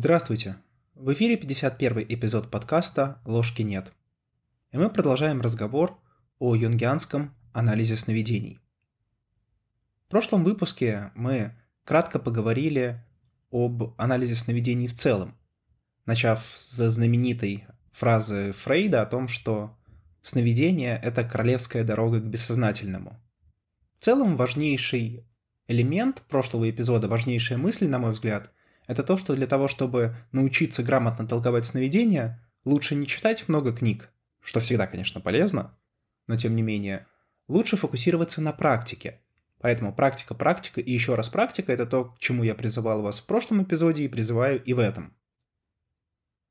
Здравствуйте! В эфире 51 эпизод подкаста «Ложки нет». И мы продолжаем разговор о юнгианском анализе сновидений. В прошлом выпуске мы кратко поговорили об анализе сновидений в целом, начав с знаменитой фразы Фрейда о том, что сновидение — это королевская дорога к бессознательному. В целом важнейший элемент прошлого эпизода, важнейшая мысль, на мой взгляд, это то, что для того, чтобы научиться грамотно толковать сновидения, лучше не читать много книг, что всегда, конечно, полезно, но тем не менее, лучше фокусироваться на практике. Поэтому практика, практика и еще раз практика – это то, к чему я призывал вас в прошлом эпизоде и призываю и в этом.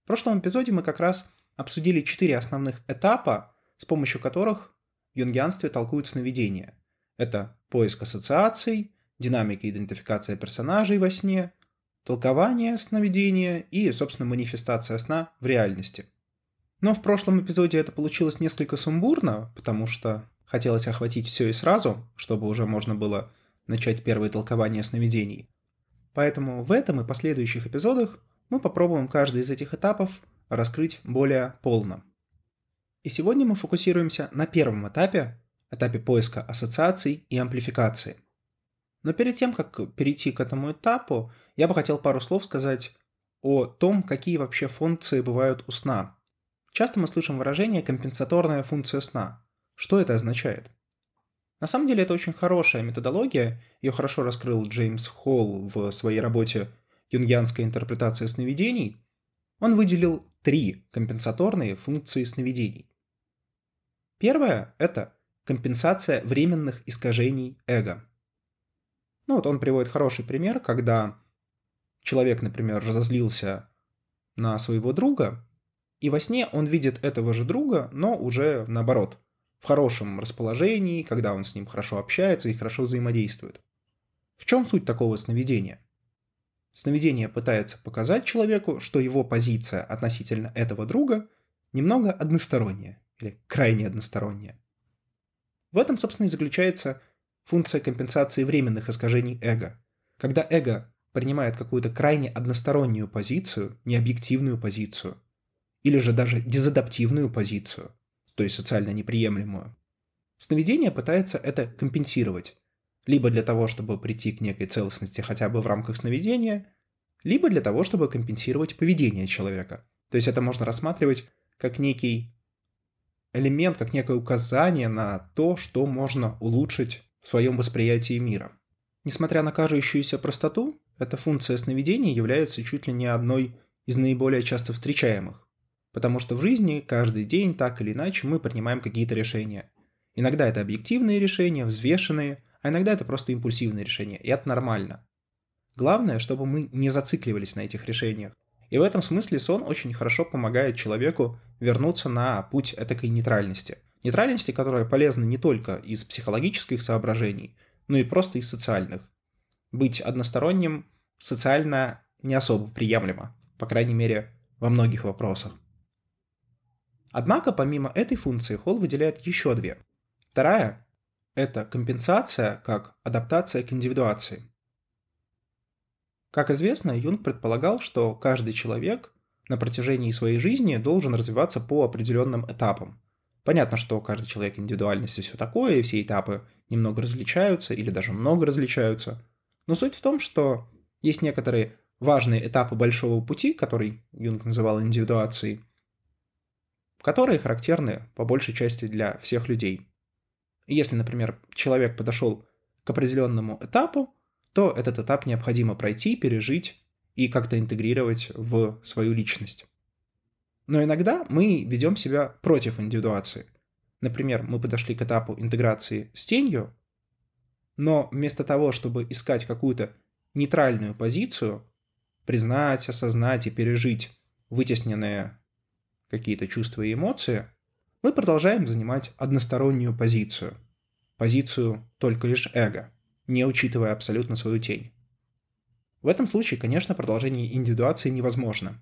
В прошлом эпизоде мы как раз обсудили четыре основных этапа, с помощью которых в юнгианстве толкуют сновидения. Это поиск ассоциаций, динамика идентификация персонажей во сне, толкование сновидения и, собственно, манифестация сна в реальности. Но в прошлом эпизоде это получилось несколько сумбурно, потому что хотелось охватить все и сразу, чтобы уже можно было начать первое толкование сновидений. Поэтому в этом и последующих эпизодах мы попробуем каждый из этих этапов раскрыть более полно. И сегодня мы фокусируемся на первом этапе, этапе поиска ассоциаций и амплификации – но перед тем, как перейти к этому этапу, я бы хотел пару слов сказать о том, какие вообще функции бывают у сна. Часто мы слышим выражение «компенсаторная функция сна». Что это означает? На самом деле это очень хорошая методология, ее хорошо раскрыл Джеймс Холл в своей работе «Юнгианская интерпретация сновидений». Он выделил три компенсаторные функции сновидений. Первая – это компенсация временных искажений эго – ну вот он приводит хороший пример, когда человек, например, разозлился на своего друга, и во сне он видит этого же друга, но уже наоборот, в хорошем расположении, когда он с ним хорошо общается и хорошо взаимодействует. В чем суть такого сновидения? Сновидение пытается показать человеку, что его позиция относительно этого друга немного односторонняя или крайне односторонняя. В этом, собственно, и заключается функция компенсации временных искажений эго. Когда эго принимает какую-то крайне одностороннюю позицию, необъективную позицию, или же даже дезадаптивную позицию, то есть социально неприемлемую, сновидение пытается это компенсировать, либо для того, чтобы прийти к некой целостности хотя бы в рамках сновидения, либо для того, чтобы компенсировать поведение человека. То есть это можно рассматривать как некий элемент, как некое указание на то, что можно улучшить в своем восприятии мира. Несмотря на кажущуюся простоту, эта функция сновидений является чуть ли не одной из наиболее часто встречаемых. Потому что в жизни каждый день так или иначе мы принимаем какие-то решения. Иногда это объективные решения, взвешенные, а иногда это просто импульсивные решения, и это нормально. Главное, чтобы мы не зацикливались на этих решениях. И в этом смысле сон очень хорошо помогает человеку вернуться на путь этакой нейтральности – Нейтральности, которая полезна не только из психологических соображений, но и просто из социальных. Быть односторонним социально не особо приемлемо, по крайней мере, во многих вопросах. Однако, помимо этой функции, Холл выделяет еще две. Вторая – это компенсация как адаптация к индивидуации. Как известно, Юнг предполагал, что каждый человек на протяжении своей жизни должен развиваться по определенным этапам – Понятно, что каждый человек индивидуальность и все такое, и все этапы немного различаются или даже много различаются. Но суть в том, что есть некоторые важные этапы большого пути, который Юнг называл индивидуацией, которые характерны по большей части для всех людей. И если, например, человек подошел к определенному этапу, то этот этап необходимо пройти, пережить и как-то интегрировать в свою личность. Но иногда мы ведем себя против индивидуации. Например, мы подошли к этапу интеграции с тенью, но вместо того, чтобы искать какую-то нейтральную позицию, признать, осознать и пережить вытесненные какие-то чувства и эмоции, мы продолжаем занимать одностороннюю позицию. Позицию только лишь эго, не учитывая абсолютно свою тень. В этом случае, конечно, продолжение индивидуации невозможно.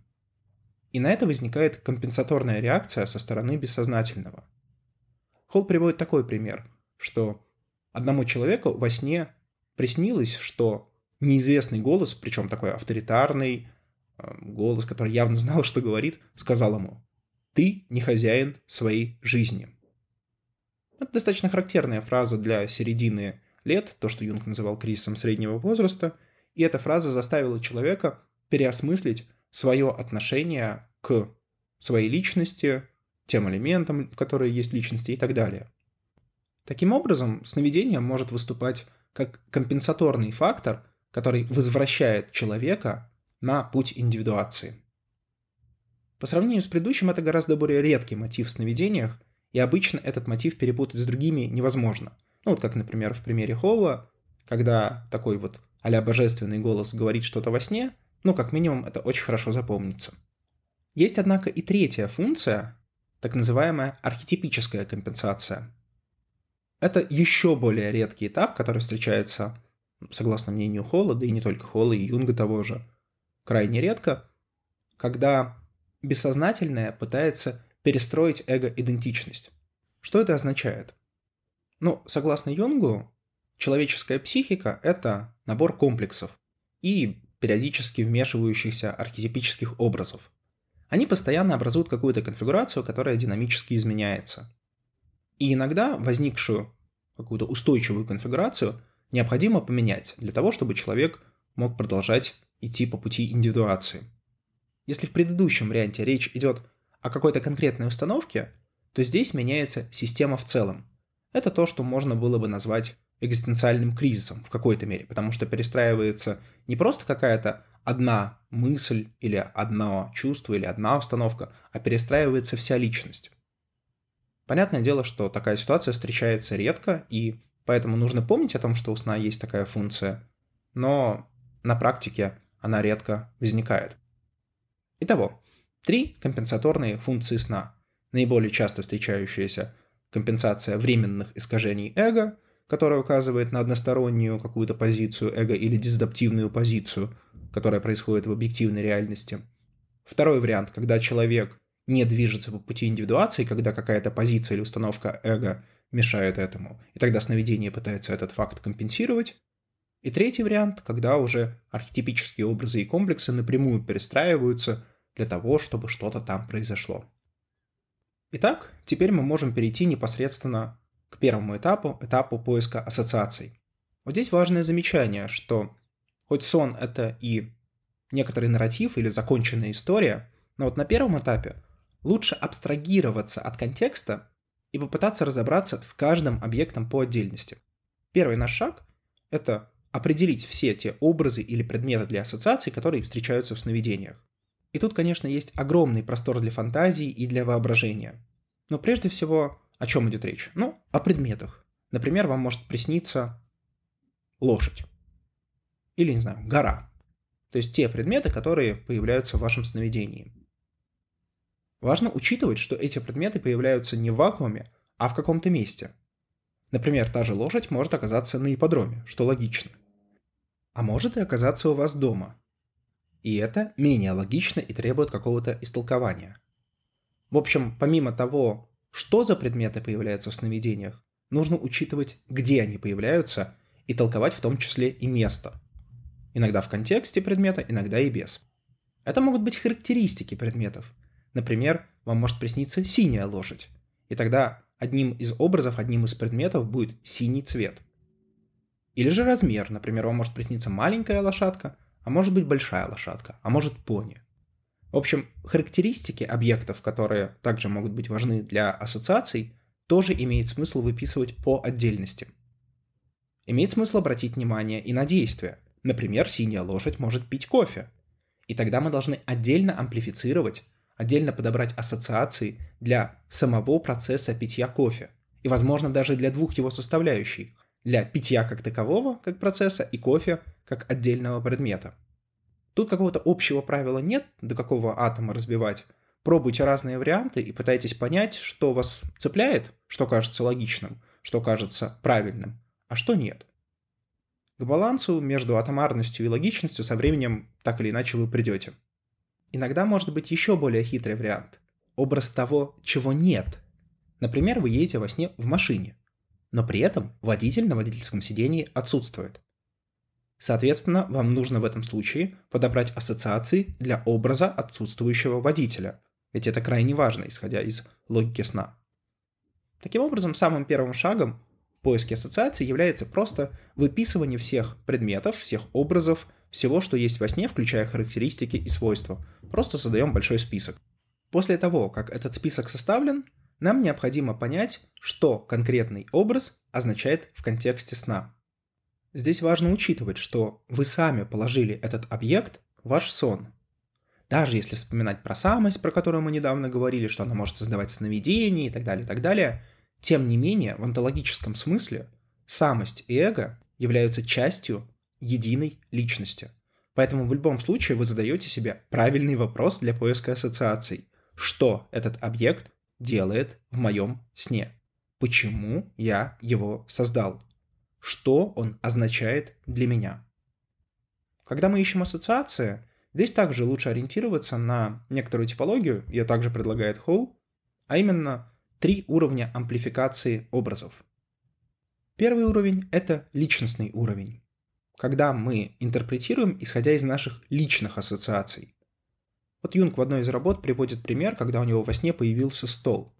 И на это возникает компенсаторная реакция со стороны бессознательного. Холл приводит такой пример, что одному человеку во сне приснилось, что неизвестный голос, причем такой авторитарный, э, голос, который явно знал, что говорит, сказал ему «Ты не хозяин своей жизни». Это достаточно характерная фраза для середины лет, то, что Юнг называл кризисом среднего возраста, и эта фраза заставила человека переосмыслить свое отношение к своей личности, тем элементам, которые есть личности и так далее. Таким образом, сновидение может выступать как компенсаторный фактор, который возвращает человека на путь индивидуации. По сравнению с предыдущим, это гораздо более редкий мотив в сновидениях, и обычно этот мотив перепутать с другими невозможно. Ну вот как, например, в примере Холла, когда такой вот а божественный голос говорит что-то во сне, ну, как минимум, это очень хорошо запомнится. Есть, однако, и третья функция, так называемая архетипическая компенсация. Это еще более редкий этап, который встречается, согласно мнению Холла, да и не только Холла, и Юнга того же, крайне редко, когда бессознательное пытается перестроить эго-идентичность. Что это означает? Ну, согласно Юнгу, человеческая психика – это набор комплексов и периодически вмешивающихся архетипических образов. Они постоянно образуют какую-то конфигурацию, которая динамически изменяется. И иногда возникшую какую-то устойчивую конфигурацию необходимо поменять для того, чтобы человек мог продолжать идти по пути индивидуации. Если в предыдущем варианте речь идет о какой-то конкретной установке, то здесь меняется система в целом. Это то, что можно было бы назвать экзистенциальным кризисом в какой-то мере, потому что перестраивается не просто какая-то одна мысль или одно чувство или одна установка, а перестраивается вся личность. Понятное дело, что такая ситуация встречается редко, и поэтому нужно помнить о том, что у сна есть такая функция, но на практике она редко возникает. Итого, Три компенсаторные функции сна. Наиболее часто встречающаяся компенсация временных искажений эго, которая указывает на одностороннюю какую-то позицию эго или дизадаптивную позицию, которая происходит в объективной реальности. Второй вариант, когда человек не движется по пути индивидуации, когда какая-то позиция или установка эго мешает этому, и тогда сновидение пытается этот факт компенсировать. И третий вариант, когда уже архетипические образы и комплексы напрямую перестраиваются для того, чтобы что-то там произошло. Итак, теперь мы можем перейти непосредственно к первому этапу, этапу поиска ассоциаций. Вот здесь важное замечание, что хоть сон — это и некоторый нарратив или законченная история, но вот на первом этапе лучше абстрагироваться от контекста и попытаться разобраться с каждым объектом по отдельности. Первый наш шаг — это определить все те образы или предметы для ассоциаций, которые встречаются в сновидениях. И тут, конечно, есть огромный простор для фантазии и для воображения. Но прежде всего, о чем идет речь? Ну, о предметах. Например, вам может присниться лошадь. Или, не знаю, гора. То есть те предметы, которые появляются в вашем сновидении. Важно учитывать, что эти предметы появляются не в вакууме, а в каком-то месте. Например, та же лошадь может оказаться на ипподроме, что логично. А может и оказаться у вас дома, и это менее логично и требует какого-то истолкования. В общем, помимо того, что за предметы появляются в сновидениях, нужно учитывать, где они появляются, и толковать в том числе и место. Иногда в контексте предмета, иногда и без. Это могут быть характеристики предметов. Например, вам может присниться синяя лошадь. И тогда одним из образов, одним из предметов будет синий цвет. Или же размер. Например, вам может присниться маленькая лошадка, а может быть большая лошадка, а может пони. В общем, характеристики объектов, которые также могут быть важны для ассоциаций, тоже имеет смысл выписывать по отдельности. Имеет смысл обратить внимание и на действия. Например, синяя лошадь может пить кофе. И тогда мы должны отдельно амплифицировать, отдельно подобрать ассоциации для самого процесса питья кофе. И, возможно, даже для двух его составляющих. Для питья как такового, как процесса, и кофе как отдельного предмета. Тут какого-то общего правила нет, до какого атома разбивать. Пробуйте разные варианты и пытайтесь понять, что вас цепляет, что кажется логичным, что кажется правильным, а что нет. К балансу между атомарностью и логичностью со временем так или иначе вы придете. Иногда может быть еще более хитрый вариант. Образ того, чего нет. Например, вы едете во сне в машине, но при этом водитель на водительском сидении отсутствует. Соответственно, вам нужно в этом случае подобрать ассоциации для образа отсутствующего водителя, ведь это крайне важно, исходя из логики сна. Таким образом, самым первым шагом в поиске ассоциаций является просто выписывание всех предметов, всех образов, всего, что есть во сне, включая характеристики и свойства. Просто создаем большой список. После того, как этот список составлен, нам необходимо понять, что конкретный образ означает в контексте сна. Здесь важно учитывать, что вы сами положили этот объект в ваш сон. Даже если вспоминать про самость, про которую мы недавно говорили, что она может создавать сновидения и так далее, и так далее, тем не менее, в онтологическом смысле самость и эго являются частью единой личности. Поэтому в любом случае вы задаете себе правильный вопрос для поиска ассоциаций. Что этот объект делает в моем сне? Почему я его создал? Что он означает для меня. Когда мы ищем ассоциации, здесь также лучше ориентироваться на некоторую типологию, ее также предлагает Холл, а именно три уровня амплификации образов. Первый уровень – это личностный уровень, когда мы интерпретируем, исходя из наших личных ассоциаций. Вот Юнг в одной из работ приводит пример, когда у него во сне появился стол.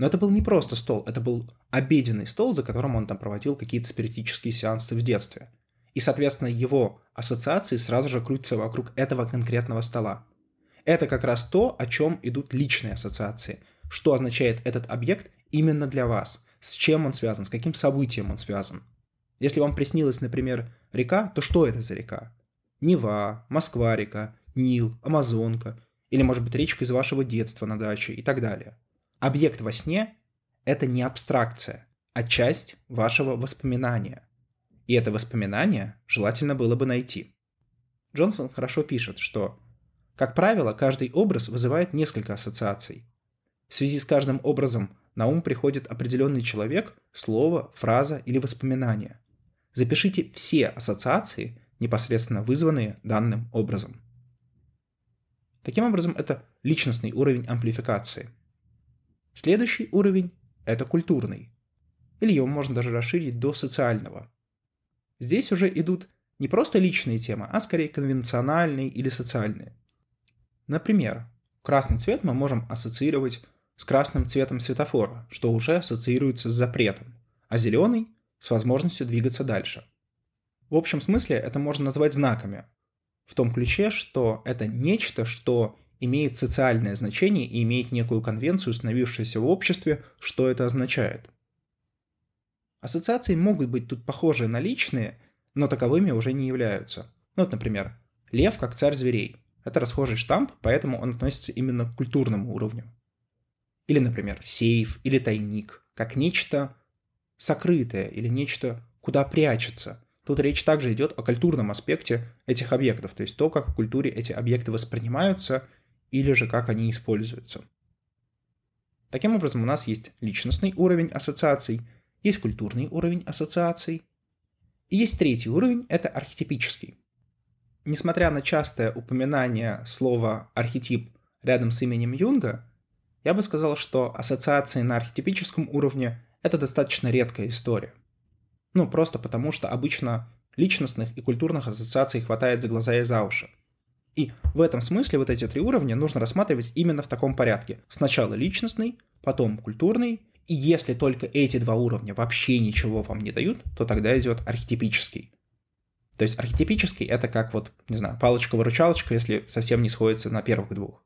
Но это был не просто стол, это был обеденный стол, за которым он там проводил какие-то спиритические сеансы в детстве. И, соответственно, его ассоциации сразу же крутятся вокруг этого конкретного стола. Это как раз то, о чем идут личные ассоциации. Что означает этот объект именно для вас? С чем он связан? С каким событием он связан? Если вам приснилась, например, река, то что это за река? Нева, Москва-река, Нил, Амазонка, или, может быть, речка из вашего детства на даче и так далее – Объект во сне — это не абстракция, а часть вашего воспоминания. И это воспоминание желательно было бы найти. Джонсон хорошо пишет, что, как правило, каждый образ вызывает несколько ассоциаций. В связи с каждым образом на ум приходит определенный человек, слово, фраза или воспоминание. Запишите все ассоциации, непосредственно вызванные данным образом. Таким образом, это личностный уровень амплификации – Следующий уровень – это культурный. Или его можно даже расширить до социального. Здесь уже идут не просто личные темы, а скорее конвенциональные или социальные. Например, красный цвет мы можем ассоциировать с красным цветом светофора, что уже ассоциируется с запретом, а зеленый – с возможностью двигаться дальше. В общем смысле это можно назвать знаками, в том ключе, что это нечто, что имеет социальное значение и имеет некую конвенцию, установившуюся в обществе, что это означает. Ассоциации могут быть тут похожи на личные, но таковыми уже не являются. Ну вот, например, лев как царь зверей. Это расхожий штамп, поэтому он относится именно к культурному уровню. Или, например, сейф или тайник, как нечто сокрытое или нечто, куда прячется. Тут речь также идет о культурном аспекте этих объектов, то есть то, как в культуре эти объекты воспринимаются или же как они используются. Таким образом, у нас есть личностный уровень ассоциаций, есть культурный уровень ассоциаций, и есть третий уровень – это архетипический. Несмотря на частое упоминание слова «архетип» рядом с именем Юнга, я бы сказал, что ассоциации на архетипическом уровне – это достаточно редкая история. Ну, просто потому что обычно личностных и культурных ассоциаций хватает за глаза и за уши – и в этом смысле вот эти три уровня нужно рассматривать именно в таком порядке. Сначала личностный, потом культурный, и если только эти два уровня вообще ничего вам не дают, то тогда идет архетипический. То есть архетипический это как вот, не знаю, палочка-выручалочка, если совсем не сходится на первых двух.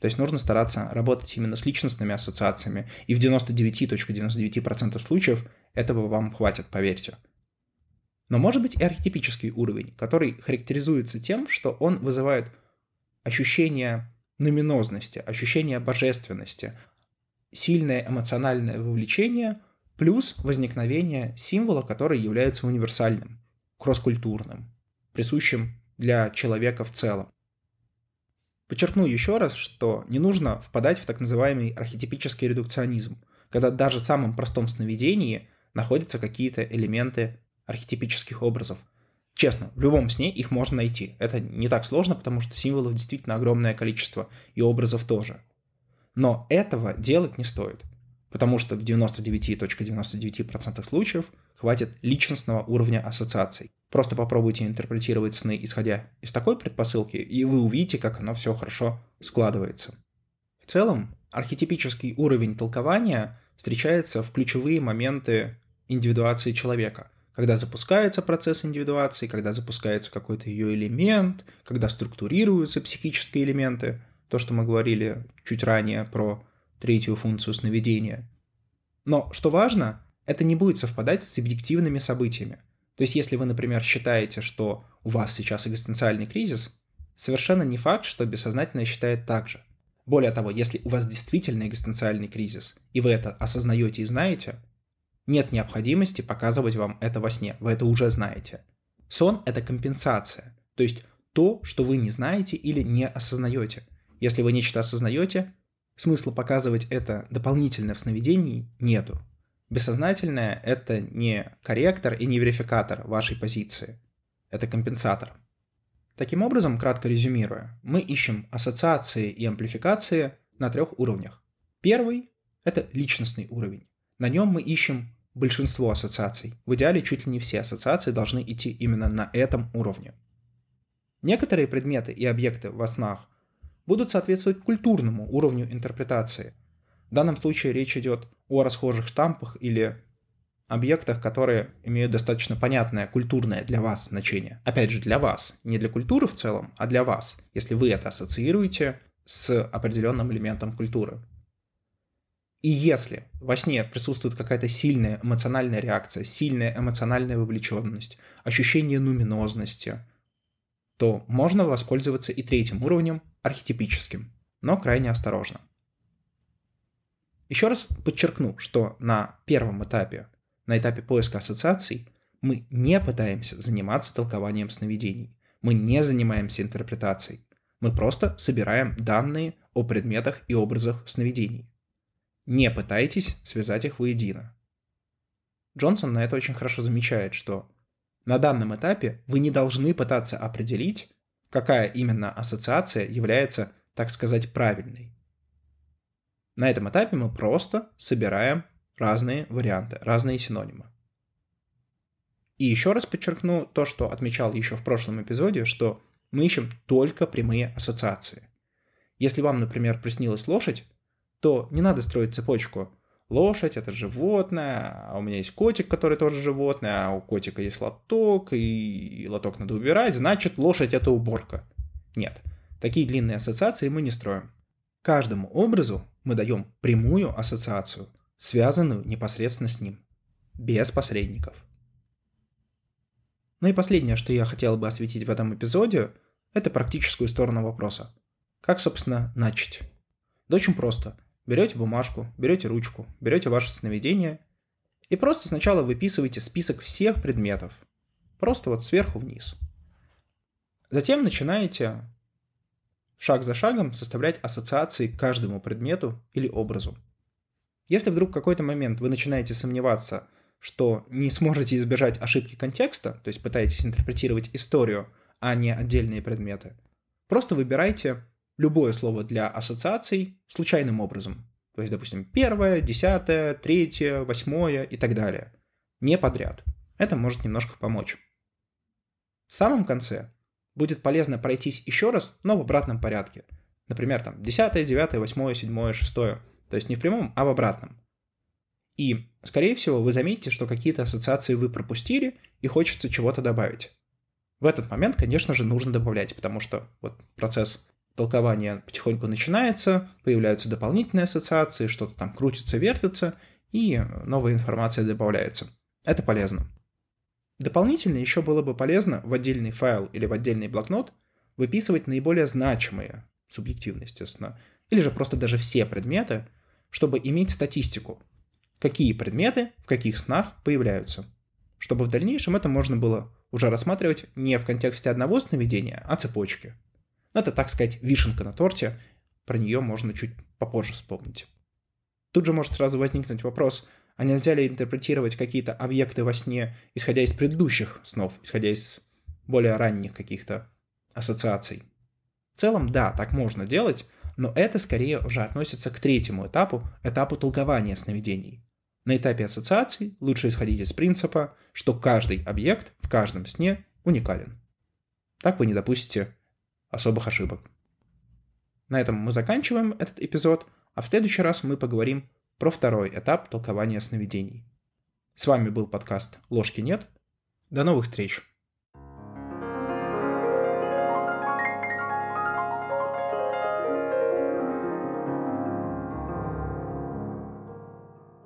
То есть нужно стараться работать именно с личностными ассоциациями, и в 99.99% случаев этого вам хватит, поверьте. Но может быть и архетипический уровень, который характеризуется тем, что он вызывает ощущение нуминозности, ощущение божественности, сильное эмоциональное вовлечение, плюс возникновение символа, который является универсальным, кросс-культурным, присущим для человека в целом. Подчеркну еще раз, что не нужно впадать в так называемый архетипический редукционизм, когда даже в самом простом сновидении находятся какие-то элементы архетипических образов. Честно, в любом сне их можно найти. Это не так сложно, потому что символов действительно огромное количество, и образов тоже. Но этого делать не стоит, потому что в 99.99% .99 случаев хватит личностного уровня ассоциаций. Просто попробуйте интерпретировать сны, исходя из такой предпосылки, и вы увидите, как оно все хорошо складывается. В целом, архетипический уровень толкования встречается в ключевые моменты индивидуации человека. Когда запускается процесс индивидуации, когда запускается какой-то ее элемент, когда структурируются психические элементы, то, что мы говорили чуть ранее про третью функцию сновидения. Но, что важно, это не будет совпадать с объективными событиями. То есть, если вы, например, считаете, что у вас сейчас экзистенциальный кризис, совершенно не факт, что бессознательное считает так же. Более того, если у вас действительно экзистенциальный кризис, и вы это осознаете и знаете, нет необходимости показывать вам это во сне, вы это уже знаете. Сон — это компенсация, то есть то, что вы не знаете или не осознаете. Если вы нечто осознаете, смысла показывать это дополнительно в сновидении нету. Бессознательное — это не корректор и не верификатор вашей позиции. Это компенсатор. Таким образом, кратко резюмируя, мы ищем ассоциации и амплификации на трех уровнях. Первый — это личностный уровень. На нем мы ищем большинство ассоциаций. В идеале чуть ли не все ассоциации должны идти именно на этом уровне. Некоторые предметы и объекты во снах будут соответствовать культурному уровню интерпретации. В данном случае речь идет о расхожих штампах или объектах, которые имеют достаточно понятное культурное для вас значение. Опять же, для вас, не для культуры в целом, а для вас, если вы это ассоциируете с определенным элементом культуры. И если во сне присутствует какая-то сильная эмоциональная реакция, сильная эмоциональная вовлеченность, ощущение нуминозности, то можно воспользоваться и третьим уровнем, архетипическим, но крайне осторожно. Еще раз подчеркну, что на первом этапе, на этапе поиска ассоциаций, мы не пытаемся заниматься толкованием сновидений. Мы не занимаемся интерпретацией. Мы просто собираем данные о предметах и образах сновидений. Не пытайтесь связать их воедино. Джонсон на это очень хорошо замечает, что на данном этапе вы не должны пытаться определить, какая именно ассоциация является, так сказать, правильной. На этом этапе мы просто собираем разные варианты, разные синонимы. И еще раз подчеркну то, что отмечал еще в прошлом эпизоде, что мы ищем только прямые ассоциации. Если вам, например, приснилась лошадь, то не надо строить цепочку. Лошадь — это животное, а у меня есть котик, который тоже животное, а у котика есть лоток, и лоток надо убирать, значит, лошадь — это уборка. Нет, такие длинные ассоциации мы не строим. Каждому образу мы даем прямую ассоциацию, связанную непосредственно с ним, без посредников. Ну и последнее, что я хотел бы осветить в этом эпизоде, это практическую сторону вопроса. Как, собственно, начать? Да очень просто – берете бумажку, берете ручку, берете ваше сновидение и просто сначала выписываете список всех предметов. Просто вот сверху вниз. Затем начинаете шаг за шагом составлять ассоциации к каждому предмету или образу. Если вдруг в какой-то момент вы начинаете сомневаться, что не сможете избежать ошибки контекста, то есть пытаетесь интерпретировать историю, а не отдельные предметы, просто выбирайте любое слово для ассоциаций случайным образом. То есть, допустим, первое, десятое, третье, восьмое и так далее. Не подряд. Это может немножко помочь. В самом конце будет полезно пройтись еще раз, но в обратном порядке. Например, там 10, 9, 8, 7, 6. То есть не в прямом, а в обратном. И, скорее всего, вы заметите, что какие-то ассоциации вы пропустили и хочется чего-то добавить. В этот момент, конечно же, нужно добавлять, потому что вот процесс толкование потихоньку начинается, появляются дополнительные ассоциации, что-то там крутится, вертится, и новая информация добавляется. Это полезно. Дополнительно еще было бы полезно в отдельный файл или в отдельный блокнот выписывать наиболее значимые, субъективно, естественно, или же просто даже все предметы, чтобы иметь статистику, какие предметы в каких снах появляются, чтобы в дальнейшем это можно было уже рассматривать не в контексте одного сновидения, а цепочки – но это, так сказать, вишенка на торте. Про нее можно чуть попозже вспомнить. Тут же может сразу возникнуть вопрос, а нельзя ли интерпретировать какие-то объекты во сне, исходя из предыдущих снов, исходя из более ранних каких-то ассоциаций? В целом, да, так можно делать, но это скорее уже относится к третьему этапу, этапу толкования сновидений. На этапе ассоциаций лучше исходить из принципа, что каждый объект в каждом сне уникален. Так вы не допустите особых ошибок. На этом мы заканчиваем этот эпизод, а в следующий раз мы поговорим про второй этап толкования сновидений. С вами был подкаст «Ложки нет». До новых встреч!